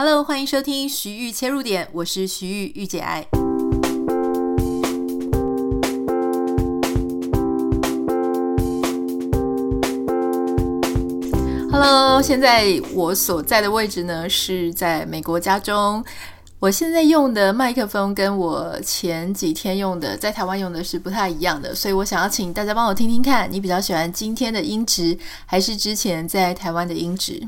Hello，欢迎收听徐玉切入点，我是徐玉玉姐爱。Hello，现在我所在的位置呢是在美国家中。我现在用的麦克风跟我前几天用的在台湾用的是不太一样的，所以我想要请大家帮我听听看，你比较喜欢今天的音质，还是之前在台湾的音质？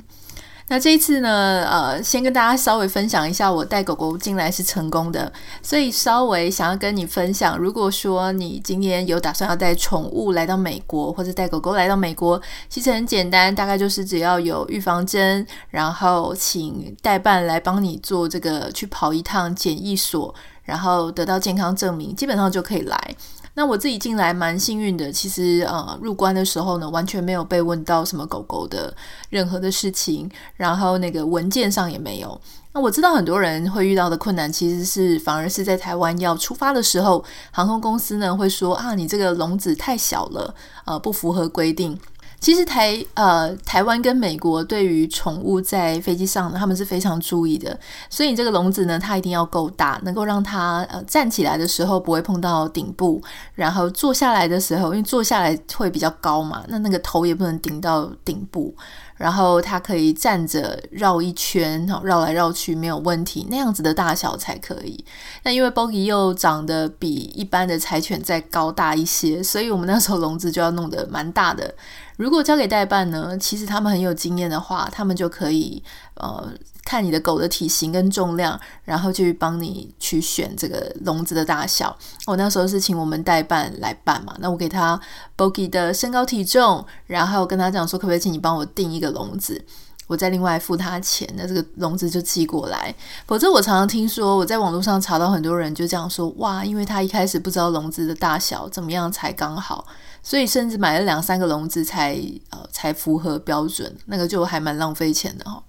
那这一次呢，呃，先跟大家稍微分享一下，我带狗狗进来是成功的，所以稍微想要跟你分享，如果说你今天有打算要带宠物来到美国，或者带狗狗来到美国，其实很简单，大概就是只要有预防针，然后请代办来帮你做这个去跑一趟检疫所，然后得到健康证明，基本上就可以来。那我自己进来蛮幸运的，其实呃入关的时候呢，完全没有被问到什么狗狗的任何的事情，然后那个文件上也没有。那我知道很多人会遇到的困难，其实是反而是在台湾要出发的时候，航空公司呢会说啊，你这个笼子太小了，呃不符合规定。其实台呃台湾跟美国对于宠物在飞机上呢，他们是非常注意的，所以这个笼子呢，它一定要够大，能够让它呃站起来的时候不会碰到顶部，然后坐下来的时候，因为坐下来会比较高嘛，那那个头也不能顶到顶部。然后它可以站着绕一圈，绕来绕去没有问题，那样子的大小才可以。那因为 Bogi 又长得比一般的柴犬再高大一些，所以我们 那时候笼子就要弄得蛮大的。如果交给代办呢，其实他们很有经验的话，他们就可以呃。看你的狗的体型跟重量，然后去帮你去选这个笼子的大小。我那时候是请我们代办来办嘛，那我给他 Bogi 的身高体重，然后跟他讲说，可不可以请你帮我订一个笼子，我再另外付他钱，那这个笼子就寄过来。否则我常常听说，我在网络上查到很多人就这样说，哇，因为他一开始不知道笼子的大小怎么样才刚好，所以甚至买了两三个笼子才呃才符合标准，那个就还蛮浪费钱的哈。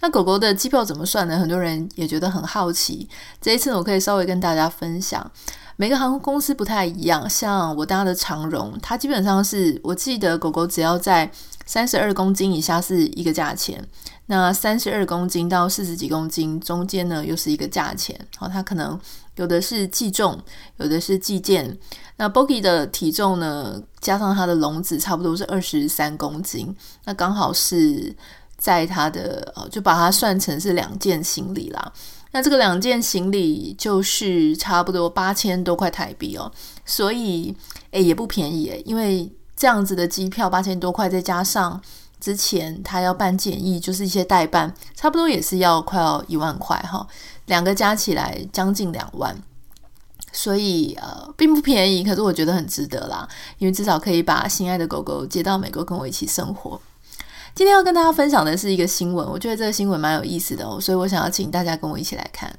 那狗狗的机票怎么算呢？很多人也觉得很好奇。这一次我可以稍微跟大家分享，每个航空公司不太一样。像我搭的长荣，它基本上是我记得狗狗只要在三十二公斤以下是一个价钱，那三十二公斤到四十几公斤中间呢又是一个价钱。好，它可能有的是计重，有的是计件。那 Bogi 的体重呢，加上它的笼子，差不多是二十三公斤，那刚好是。在它的呃，就把它算成是两件行李啦。那这个两件行李就是差不多八千多块台币哦，所以诶也不便宜诶，因为这样子的机票八千多块，再加上之前他要办检疫，就是一些代办，差不多也是要快要一万块哈，两个加起来将近两万，所以呃并不便宜，可是我觉得很值得啦，因为至少可以把心爱的狗狗接到美国跟我一起生活。今天要跟大家分享的是一个新闻，我觉得这个新闻蛮有意思的哦，所以我想要请大家跟我一起来看。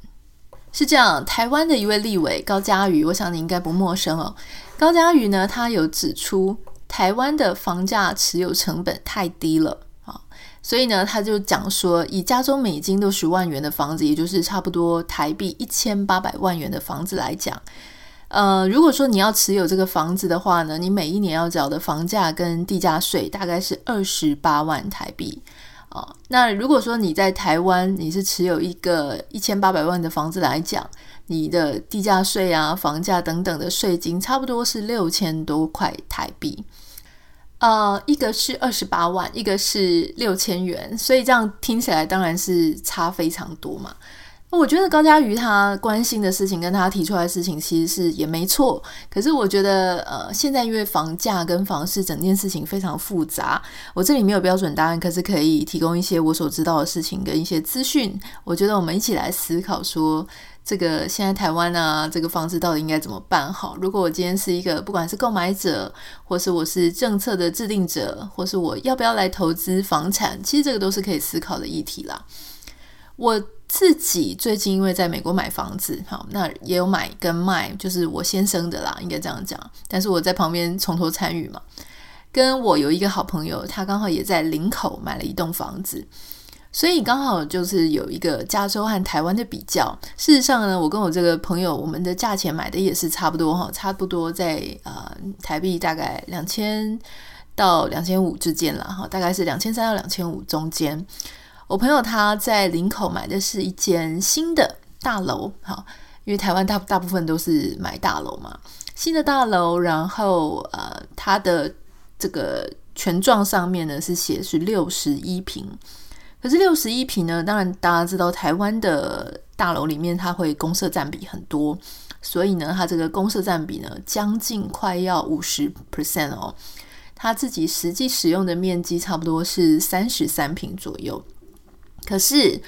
是这样，台湾的一位立委高嘉瑜，我想你应该不陌生哦。高嘉瑜呢，他有指出台湾的房价持有成本太低了啊，所以呢，他就讲说，以加州美金六十万元的房子，也就是差不多台币一千八百万元的房子来讲。呃，如果说你要持有这个房子的话呢，你每一年要缴的房价跟地价税大概是二十八万台币啊，哦。那如果说你在台湾，你是持有一个一千八百万的房子来讲，你的地价税啊、房价等等的税金差不多是六千多块台币。呃，一个是二十八万，一个是六千元，所以这样听起来当然是差非常多嘛。我觉得高嘉瑜他关心的事情跟他提出来的事情其实是也没错，可是我觉得呃，现在因为房价跟房市整件事情非常复杂，我这里没有标准答案，可是可以提供一些我所知道的事情跟一些资讯。我觉得我们一起来思考说，这个现在台湾啊，这个房子到底应该怎么办好？如果我今天是一个不管是购买者，或是我是政策的制定者，或是我要不要来投资房产，其实这个都是可以思考的议题啦。我。自己最近因为在美国买房子，好，那也有买跟卖，就是我先生的啦，应该这样讲。但是我在旁边从头参与嘛。跟我有一个好朋友，他刚好也在林口买了一栋房子，所以刚好就是有一个加州和台湾的比较。事实上呢，我跟我这个朋友，我们的价钱买的也是差不多哈，差不多在呃台币大概两千到两千五之间了哈，大概是两千三到两千五中间。我朋友他在林口买的是一间新的大楼，好，因为台湾大大部分都是买大楼嘛，新的大楼，然后呃，它的这个权状上面呢是写是六十一平，可是六十一平呢，当然大家知道台湾的大楼里面它会公设占比很多，所以呢，它这个公设占比呢将近快要五十 percent 哦。它自己实际使用的面积差不多是三十三平左右，可是，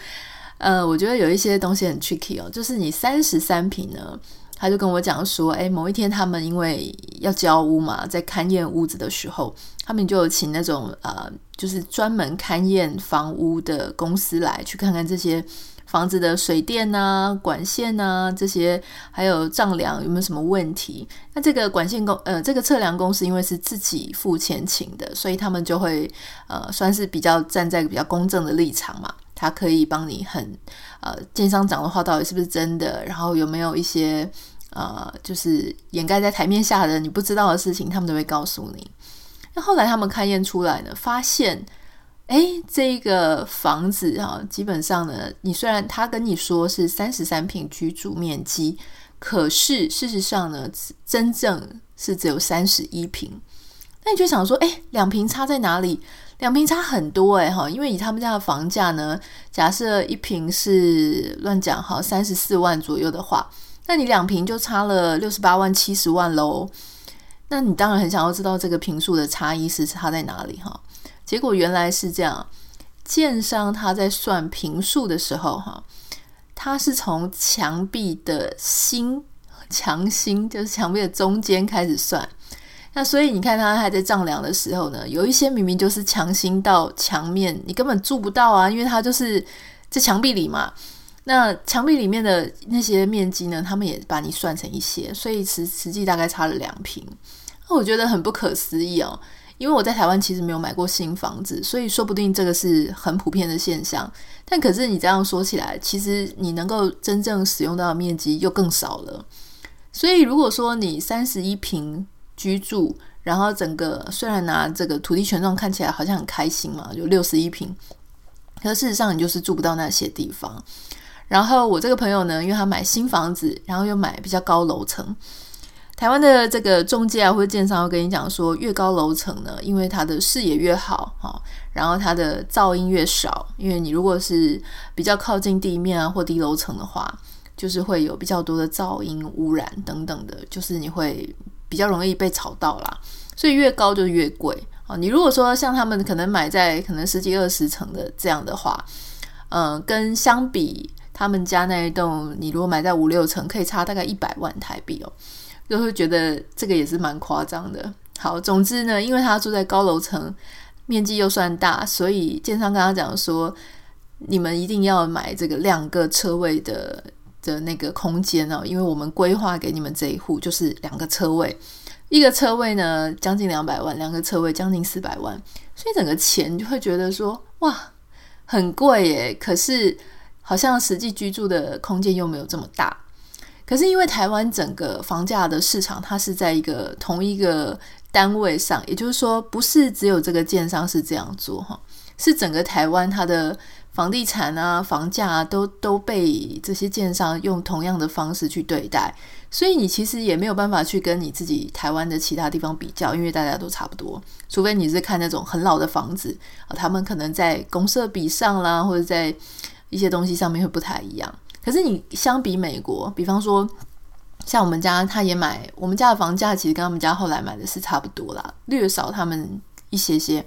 呃，我觉得有一些东西很 tricky 哦，就是你三十三平呢，他就跟我讲说，诶，某一天他们因为要交屋嘛，在勘验屋子的时候，他们就有请那种呃，就是专门勘验房屋的公司来去看看这些。房子的水电啊、管线啊这些，还有丈量有没有什么问题？那这个管线公呃，这个测量公司因为是自己付钱请的，所以他们就会呃，算是比较站在比较公正的立场嘛。他可以帮你很呃，建商讲的话到底是不是真的，然后有没有一些呃，就是掩盖在台面下的你不知道的事情，他们都会告诉你。那后来他们勘验出来呢，发现。哎，这个房子啊，基本上呢，你虽然他跟你说是三十三平居住面积，可是事实上呢，真正是只有三十一平。那你就想说，哎，两平差在哪里？两平差很多哎哈，因为以他们家的房价呢，假设一平是乱讲哈，三十四万左右的话，那你两坪就差了六十八万、七十万喽。那你当然很想要知道这个平数的差异是差在哪里哈。结果原来是这样，建商他在算平数的时候，哈，他是从墙壁的心墙心，就是墙壁的中间开始算。那所以你看他还在丈量的时候呢，有一些明明就是墙心到墙面，你根本住不到啊，因为它就是在墙壁里嘛。那墙壁里面的那些面积呢，他们也把你算成一些，所以实实际大概差了两平。那我觉得很不可思议哦。因为我在台湾其实没有买过新房子，所以说不定这个是很普遍的现象。但可是你这样说起来，其实你能够真正使用到的面积又更少了。所以如果说你三十一平居住，然后整个虽然拿这个土地权状看起来好像很开心嘛，就六十一平，可事实上你就是住不到那些地方。然后我这个朋友呢，因为他买新房子，然后又买比较高楼层。台湾的这个中介啊，或者建商会跟你讲说，越高楼层呢，因为它的视野越好哈，然后它的噪音越少。因为你如果是比较靠近地面啊或低楼层的话，就是会有比较多的噪音污染等等的，就是你会比较容易被吵到啦。所以越高就越贵啊。你如果说像他们可能买在可能十几二十层的这样的话，嗯，跟相比他们家那一栋，你如果买在五六层，可以差大概一百万台币哦。就会觉得这个也是蛮夸张的。好，总之呢，因为他住在高楼层，面积又算大，所以建商跟他讲说，你们一定要买这个两个车位的的那个空间哦，因为我们规划给你们这一户就是两个车位，一个车位呢将近两百万，两个车位将近四百万，所以整个钱就会觉得说哇，很贵耶。可是好像实际居住的空间又没有这么大。可是因为台湾整个房价的市场，它是在一个同一个单位上，也就是说，不是只有这个建商是这样做哈，是整个台湾它的房地产啊、房价啊，都都被这些建商用同样的方式去对待，所以你其实也没有办法去跟你自己台湾的其他地方比较，因为大家都差不多，除非你是看那种很老的房子啊，他们可能在公设比上啦，或者在一些东西上面会不太一样。可是你相比美国，比方说像我们家，他也买我们家的房价，其实跟他们家后来买的是差不多啦，略少他们一些些。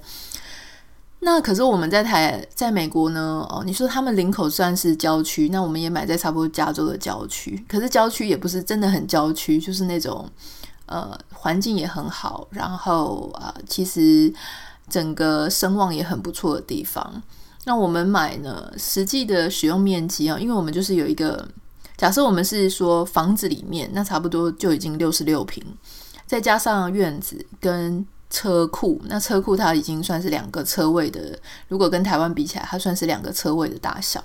那可是我们在台，在美国呢，哦，你说他们林口算是郊区，那我们也买在差不多加州的郊区。可是郊区也不是真的很郊区，就是那种呃环境也很好，然后啊、其实整个声望也很不错的地方。那我们买呢，实际的使用面积啊，因为我们就是有一个假设，我们是说房子里面，那差不多就已经六十六平，再加上院子跟车库，那车库它已经算是两个车位的，如果跟台湾比起来，它算是两个车位的大小，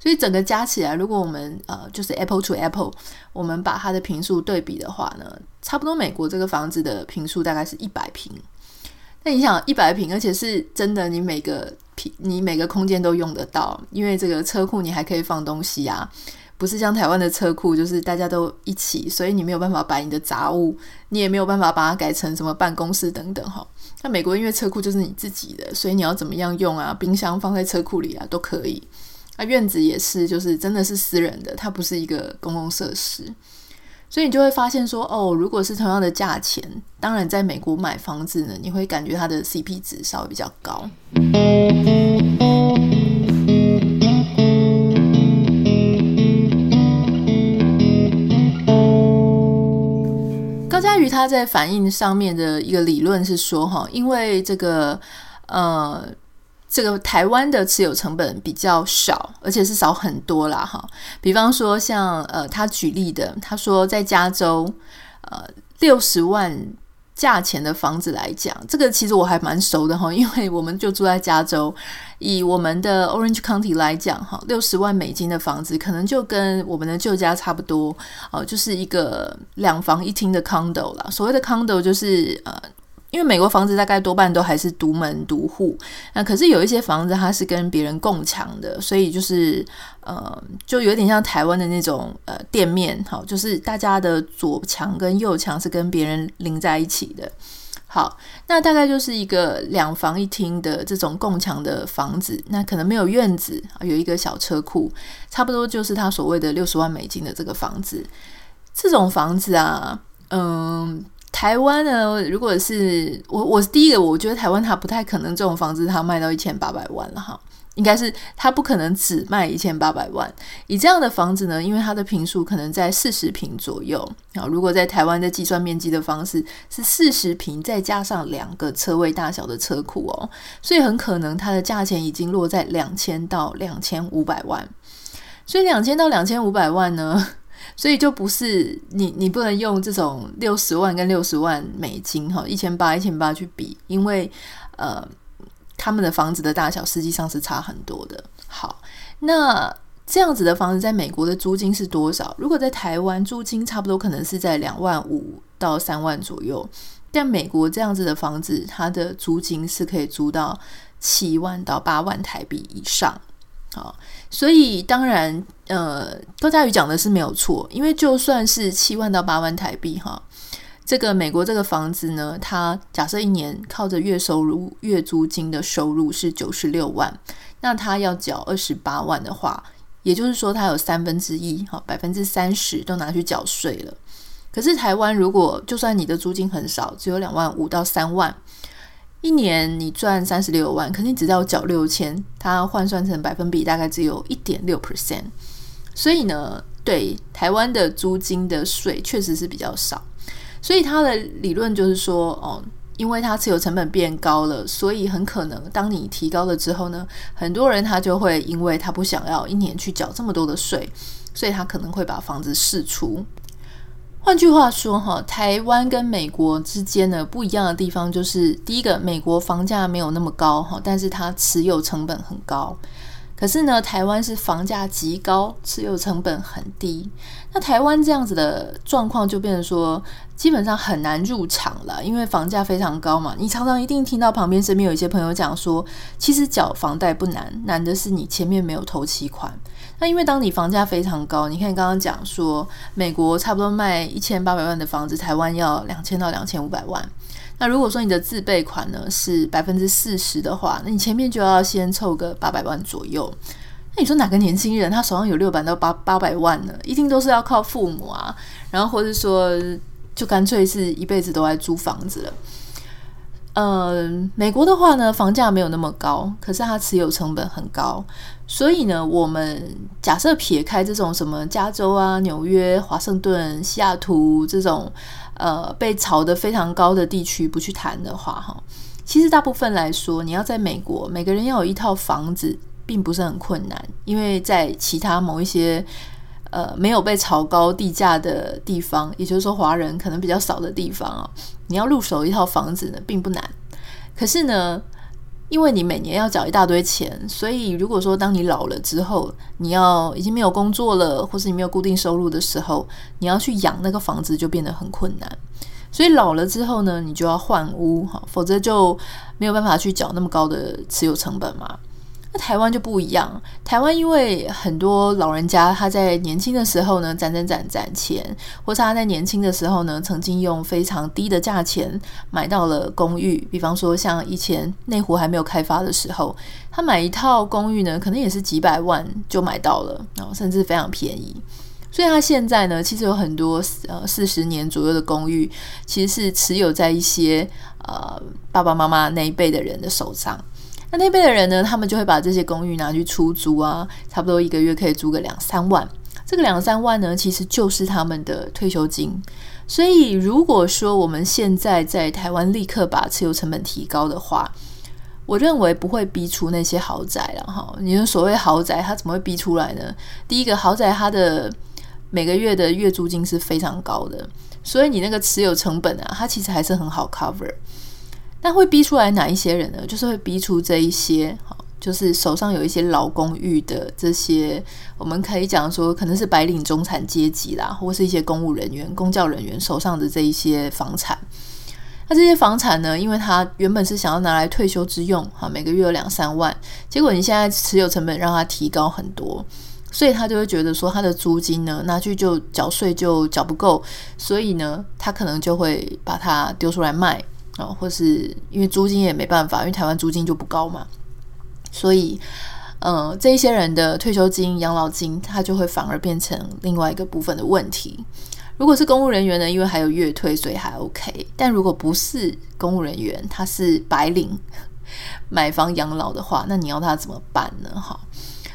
所以整个加起来，如果我们呃就是 Apple to Apple，我们把它的坪数对比的话呢，差不多美国这个房子的坪数大概是一百平。那你想一百平，而且是真的，你每个平你每个空间都用得到，因为这个车库你还可以放东西啊。不是像台湾的车库，就是大家都一起，所以你没有办法摆你的杂物，你也没有办法把它改成什么办公室等等哈。那美国因为车库就是你自己的，所以你要怎么样用啊？冰箱放在车库里啊，都可以。那院子也是，就是真的是私人的，它不是一个公共设施，所以你就会发现说，哦，如果是同样的价钱，当然在美国买房子呢，你会感觉它的 CP 值稍微比较高。高嘉瑜他在反应上面的一个理论是说，哈，因为这个呃，这个台湾的持有成本比较少，而且是少很多啦，哈。比方说像呃，他举例的，他说在加州，呃，六十万。价钱的房子来讲，这个其实我还蛮熟的哈，因为我们就住在加州。以我们的 Orange County 来讲哈，六十万美金的房子可能就跟我们的旧家差不多哦，就是一个两房一厅的 condo 啦。所谓的 condo 就是呃。因为美国房子大概多半都还是独门独户，那可是有一些房子它是跟别人共墙的，所以就是呃，就有点像台湾的那种呃店面，好，就是大家的左墙跟右墙是跟别人邻在一起的。好，那大概就是一个两房一厅的这种共墙的房子，那可能没有院子，有一个小车库，差不多就是他所谓的六十万美金的这个房子。这种房子啊，嗯。台湾呢，如果是我，我是第一个，我觉得台湾它不太可能这种房子它卖到一千八百万了哈，应该是它不可能只卖一千八百万。以这样的房子呢，因为它的坪数可能在四十坪左右啊，如果在台湾的计算面积的方式是四十坪，再加上两个车位大小的车库哦，所以很可能它的价钱已经落在两千到两千五百万。所以两千到两千五百万呢？所以就不是你，你不能用这种六十万跟六十万美金哈，一千八一千八去比，因为呃，他们的房子的大小实际上是差很多的。好，那这样子的房子在美国的租金是多少？如果在台湾租金差不多可能是在两万五到三万左右，但美国这样子的房子，它的租金是可以租到七万到八万台币以上。好，所以当然，呃，高嘉瑜讲的是没有错，因为就算是七万到八万台币，哈，这个美国这个房子呢，它假设一年靠着月收入、月租金的收入是九十六万，那他要缴二十八万的话，也就是说，他有三分之一，哈，百分之三十都拿去缴税了。可是台湾如果就算你的租金很少，只有两万五到三万。一年你赚三十六万，可是你只要缴六千，它换算成百分比大概只有一点六 percent，所以呢，对台湾的租金的税确实是比较少，所以他的理论就是说，哦，因为它持有成本变高了，所以很可能当你提高了之后呢，很多人他就会因为他不想要一年去缴这么多的税，所以他可能会把房子释出。换句话说，哈，台湾跟美国之间的不一样的地方就是，第一个，美国房价没有那么高，哈，但是它持有成本很高。可是呢，台湾是房价极高，持有成本很低。那台湾这样子的状况就变成说，基本上很难入场了，因为房价非常高嘛。你常常一定听到旁边身边有一些朋友讲说，其实缴房贷不难，难的是你前面没有头期款。那因为当你房价非常高，你看刚刚讲说，美国差不多卖一千八百万的房子，台湾要两千到两千五百万。那如果说你的自备款呢是百分之四十的话，那你前面就要先凑个八百万左右。那你说哪个年轻人他手上有六百到八八百万呢？一定都是要靠父母啊，然后或者说就干脆是一辈子都在租房子了。嗯，美国的话呢，房价没有那么高，可是它持有成本很高，所以呢，我们假设撇开这种什么加州啊、纽约、华盛顿、西雅图这种呃被炒得非常高的地区不去谈的话，哈，其实大部分来说，你要在美国，每个人要有一套房子，并不是很困难，因为在其他某一些。呃，没有被炒高地价的地方，也就是说华人可能比较少的地方啊，你要入手一套房子呢，并不难。可是呢，因为你每年要缴一大堆钱，所以如果说当你老了之后，你要已经没有工作了，或是你没有固定收入的时候，你要去养那个房子就变得很困难。所以老了之后呢，你就要换屋哈，否则就没有办法去缴那么高的持有成本嘛。那台湾就不一样，台湾因为很多老人家他在年轻的时候呢，攒攒攒攒钱，或是他在年轻的时候呢，曾经用非常低的价钱买到了公寓。比方说，像以前内湖还没有开发的时候，他买一套公寓呢，可能也是几百万就买到了，然后甚至非常便宜。所以他现在呢，其实有很多呃四十年左右的公寓，其实是持有在一些呃爸爸妈妈那一辈的人的手上。那那辈的人呢，他们就会把这些公寓拿去出租啊，差不多一个月可以租个两三万。这个两三万呢，其实就是他们的退休金。所以如果说我们现在在台湾立刻把持有成本提高的话，我认为不会逼出那些豪宅了哈。你说所谓豪宅，它怎么会逼出来呢？第一个豪宅，它的每个月的月租金是非常高的，所以你那个持有成本啊，它其实还是很好 cover。那会逼出来哪一些人呢？就是会逼出这一些，就是手上有一些老公寓的这些，我们可以讲说，可能是白领中产阶级啦，或是一些公务人员、公教人员手上的这一些房产。那这些房产呢，因为他原本是想要拿来退休之用，哈，每个月有两三万，结果你现在持有成本让他提高很多，所以他就会觉得说，他的租金呢，拿去就缴税就缴不够，所以呢，他可能就会把它丢出来卖。哦，或是因为租金也没办法，因为台湾租金就不高嘛，所以，呃，这一些人的退休金、养老金，它就会反而变成另外一个部分的问题。如果是公务人员呢，因为还有月退，所以还 OK。但如果不是公务人员，他是白领买房养老的话，那你要他怎么办呢？哈，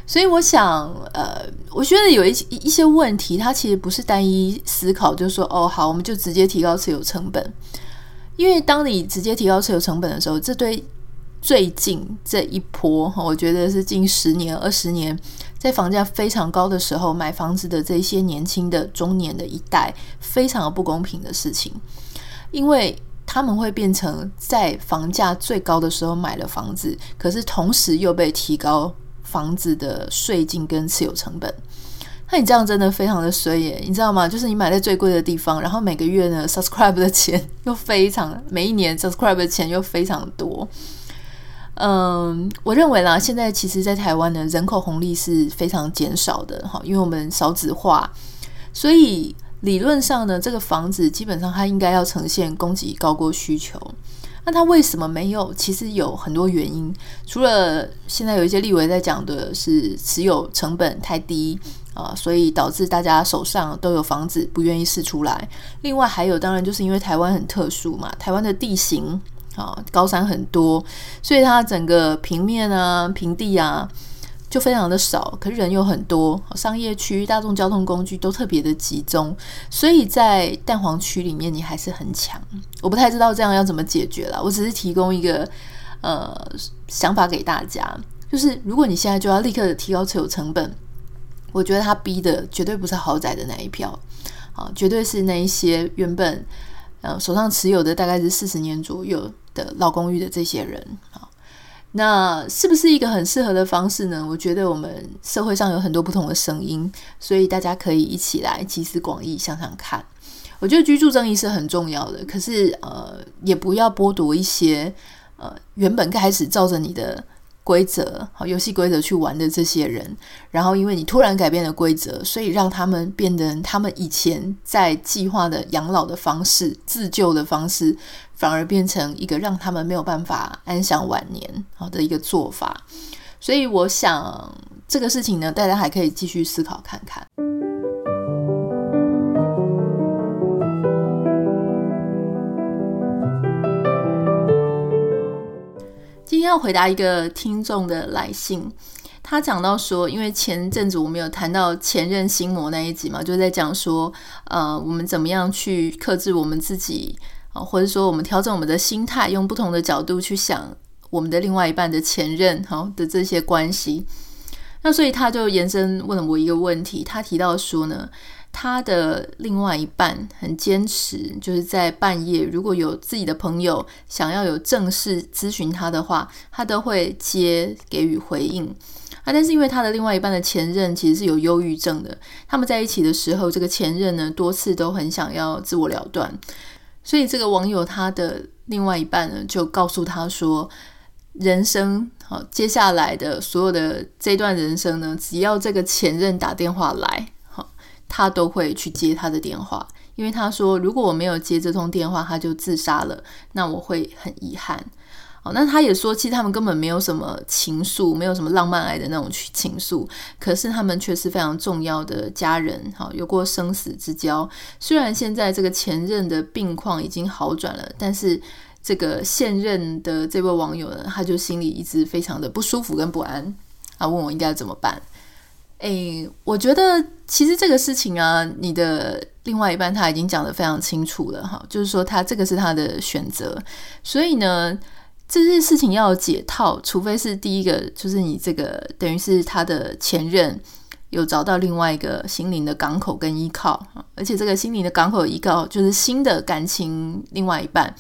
所以我想，呃，我觉得有一一些问题，它其实不是单一思考，就是说，哦，好，我们就直接提高持有成本。因为当你直接提高持有成本的时候，这对最近这一波，我觉得是近十年、二十年，在房价非常高的时候买房子的这些年轻的中年的一代，非常不公平的事情，因为他们会变成在房价最高的时候买了房子，可是同时又被提高房子的税金跟持有成本。那你这样真的非常的衰耶，你知道吗？就是你买在最贵的地方，然后每个月呢，subscribe 的钱又非常，每一年 subscribe 的钱又非常多。嗯，我认为啦，现在其实，在台湾呢，人口红利是非常减少的哈，因为我们少子化，所以理论上呢，这个房子基本上它应该要呈现供给高过需求。那它为什么没有？其实有很多原因，除了现在有一些立委在讲的是持有成本太低。啊，所以导致大家手上都有房子，不愿意释出来。另外还有，当然就是因为台湾很特殊嘛，台湾的地形啊，高山很多，所以它整个平面啊、平地啊就非常的少，可是人又很多，商业区、大众交通工具都特别的集中，所以在蛋黄区里面你还是很强。我不太知道这样要怎么解决了，我只是提供一个呃想法给大家，就是如果你现在就要立刻提高持有成本。我觉得他逼的绝对不是豪宅的那一票，啊，绝对是那一些原本呃手上持有的大概是四十年左右的老公寓的这些人，啊，那是不是一个很适合的方式呢？我觉得我们社会上有很多不同的声音，所以大家可以一起来集思广益，想想看。我觉得居住正义是很重要的，可是呃，也不要剥夺一些呃原本开始照着你的。规则好，游戏规则去玩的这些人，然后因为你突然改变了规则，所以让他们变得他们以前在计划的养老的方式、自救的方式，反而变成一个让他们没有办法安享晚年好的一个做法。所以我想这个事情呢，大家还可以继续思考看看。要回答一个听众的来信，他讲到说，因为前阵子我们有谈到前任心魔那一集嘛，就在讲说，呃，我们怎么样去克制我们自己啊，或者说我们调整我们的心态，用不同的角度去想我们的另外一半的前任哈的这些关系。那所以他就延伸问了我一个问题，他提到说呢。他的另外一半很坚持，就是在半夜如果有自己的朋友想要有正式咨询他的话，他都会接给予回应啊。但是因为他的另外一半的前任其实是有忧郁症的，他们在一起的时候，这个前任呢多次都很想要自我了断，所以这个网友他的另外一半呢，就告诉他说，人生好，接下来的所有的这段人生呢，只要这个前任打电话来，他都会去接他的电话，因为他说，如果我没有接这通电话，他就自杀了，那我会很遗憾。好，那他也说，其实他们根本没有什么情愫，没有什么浪漫爱的那种情愫，可是他们却是非常重要的家人，好，有过生死之交。虽然现在这个前任的病况已经好转了，但是这个现任的这位网友呢，他就心里一直非常的不舒服跟不安，啊，问我应该怎么办？诶，我觉得其实这个事情啊，你的另外一半他已经讲得非常清楚了，哈，就是说他这个是他的选择，所以呢。这件事情要解套，除非是第一个，就是你这个等于是他的前任有找到另外一个心灵的港口跟依靠，而且这个心灵的港口依靠就是新的感情，另外一半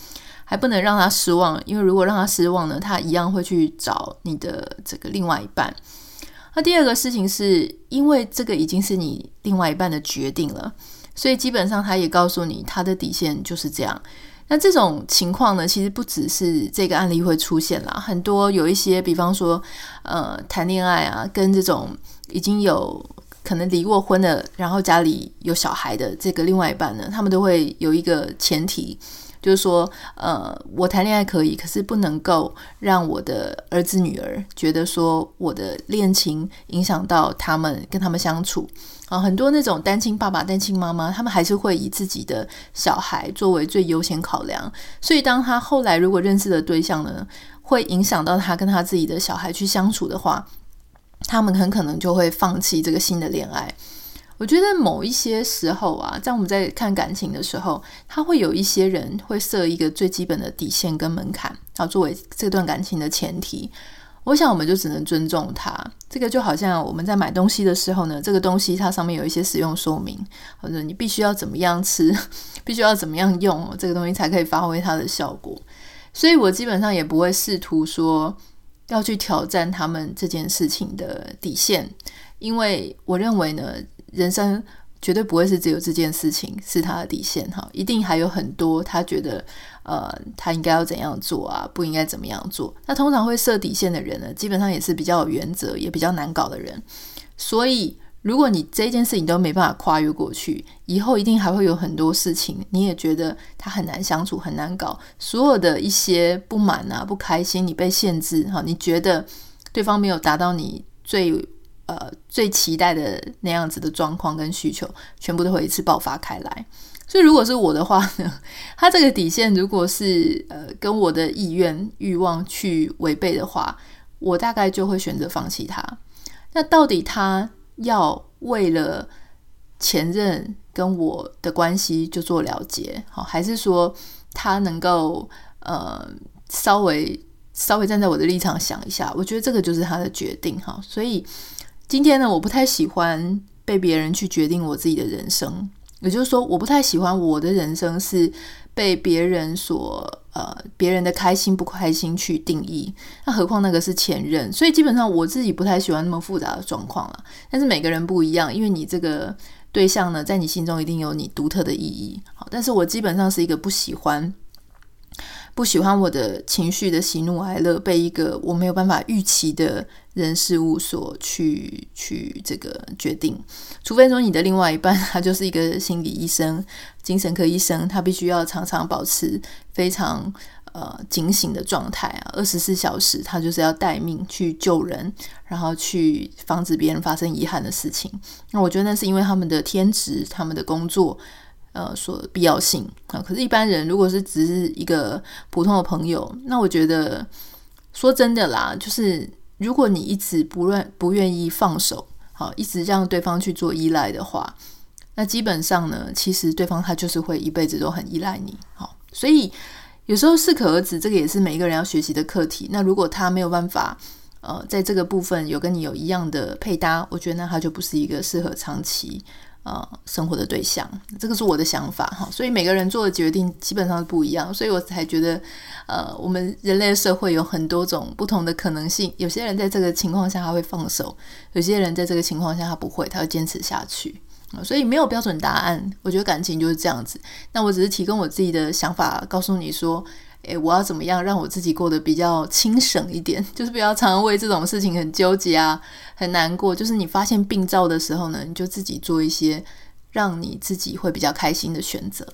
还不能让他失望，因为如果让他失望呢，他一样会去找你的这个另外一半。那第二个事情是因为这个已经是你另外一半的决定了，所以基本上他也告诉你他的底线就是这样。那这种情况呢，其实不只是这个案例会出现啦，很多有一些，比方说，呃，谈恋爱啊，跟这种已经有可能离过婚的，然后家里有小孩的这个另外一半呢，他们都会有一个前提，就是说，呃，我谈恋爱可以，可是不能够让我的儿子女儿觉得说我的恋情影响到他们跟他们相处。啊，很多那种单亲爸爸、单亲妈妈，他们还是会以自己的小孩作为最优先考量。所以，当他后来如果认识的对象呢，会影响到他跟他自己的小孩去相处的话，他们很可能就会放弃这个新的恋爱。我觉得某一些时候啊，在我们在看感情的时候，他会有一些人会设一个最基本的底线跟门槛，啊，作为这段感情的前提。我想，我们就只能尊重他。这个就好像我们在买东西的时候呢，这个东西它上面有一些使用说明，或者你必须要怎么样吃，必须要怎么样用，这个东西才可以发挥它的效果。所以我基本上也不会试图说要去挑战他们这件事情的底线，因为我认为呢，人生。绝对不会是只有这件事情是他的底线哈，一定还有很多他觉得，呃，他应该要怎样做啊，不应该怎么样做。那通常会设底线的人呢，基本上也是比较有原则，也比较难搞的人。所以，如果你这件事情都没办法跨越过去，以后一定还会有很多事情，你也觉得他很难相处，很难搞。所有的一些不满啊、不开心，你被限制哈，你觉得对方没有达到你最。呃，最期待的那样子的状况跟需求，全部都会一次爆发开来。所以，如果是我的话呢，他这个底线如果是呃跟我的意愿欲望去违背的话，我大概就会选择放弃他。那到底他要为了前任跟我的关系就做了结，好，还是说他能够呃稍微稍微站在我的立场想一下？我觉得这个就是他的决定哈。所以。今天呢，我不太喜欢被别人去决定我自己的人生，也就是说，我不太喜欢我的人生是被别人所呃别人的开心不开心去定义。那何况那个是前任，所以基本上我自己不太喜欢那么复杂的状况了。但是每个人不一样，因为你这个对象呢，在你心中一定有你独特的意义。好，但是我基本上是一个不喜欢。不喜欢我的情绪的喜怒哀乐被一个我没有办法预期的人事物所去去这个决定，除非说你的另外一半他就是一个心理医生、精神科医生，他必须要常常保持非常呃警醒的状态啊，二十四小时他就是要待命去救人，然后去防止别人发生遗憾的事情。那我觉得那是因为他们的天职，他们的工作。呃，所必要性啊，可是，一般人如果是只是一个普通的朋友，那我觉得说真的啦，就是如果你一直不愿不愿意放手，好，一直让对方去做依赖的话，那基本上呢，其实对方他就是会一辈子都很依赖你，好，所以有时候适可而止，这个也是每一个人要学习的课题。那如果他没有办法，呃，在这个部分有跟你有一样的配搭，我觉得那他就不是一个适合长期。呃，生活的对象，这个是我的想法哈，所以每个人做的决定基本上是不一样，所以我才觉得，呃，我们人类社会有很多种不同的可能性。有些人在这个情况下他会放手，有些人在这个情况下他不会，他会坚持下去。所以没有标准答案。我觉得感情就是这样子。那我只是提供我自己的想法，告诉你说，诶，我要怎么样让我自己过得比较轻省一点，就是不要常常为这种事情很纠结啊，很难过。就是你发现病灶的时候呢，你就自己做一些让你自己会比较开心的选择。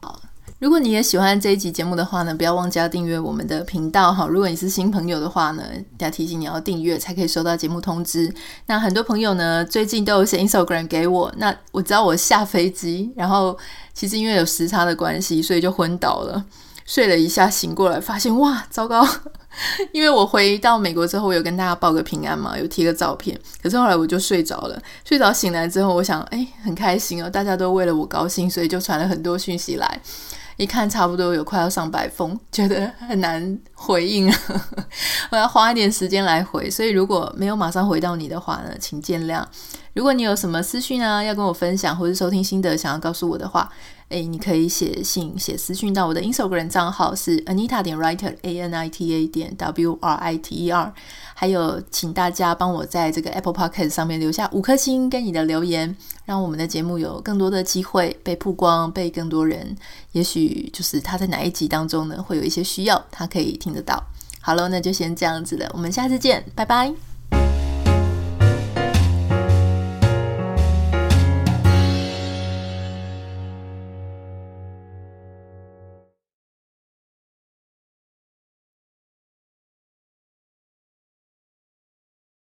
好。如果你也喜欢这一集节目的话呢，不要忘记订阅我们的频道哈。如果你是新朋友的话呢，要提醒你要订阅才可以收到节目通知。那很多朋友呢，最近都有写 Instagram 给我，那我知道我下飞机，然后其实因为有时差的关系，所以就昏倒了，睡了一下醒过来，发现哇，糟糕！因为我回到美国之后，我有跟大家报个平安嘛，有贴个照片，可是后来我就睡着了。睡着醒来之后，我想，哎，很开心哦，大家都为了我高兴，所以就传了很多讯息来。一看差不多有快要上百封，觉得很难回应，我要花一点时间来回，所以如果没有马上回到你的话呢，请见谅。如果你有什么私讯啊，要跟我分享，或是收听心得想要告诉我的话，诶，你可以写信写私讯到我的 Instagram 账号是 Anita 点 Writer A N I T A 点 W R I T E R。还有，请大家帮我在这个 Apple Podcast 上面留下五颗星跟你的留言，让我们的节目有更多的机会被曝光，被更多人，也许就是他在哪一集当中呢，会有一些需要，他可以听得到。好了，那就先这样子了，我们下次见，拜拜。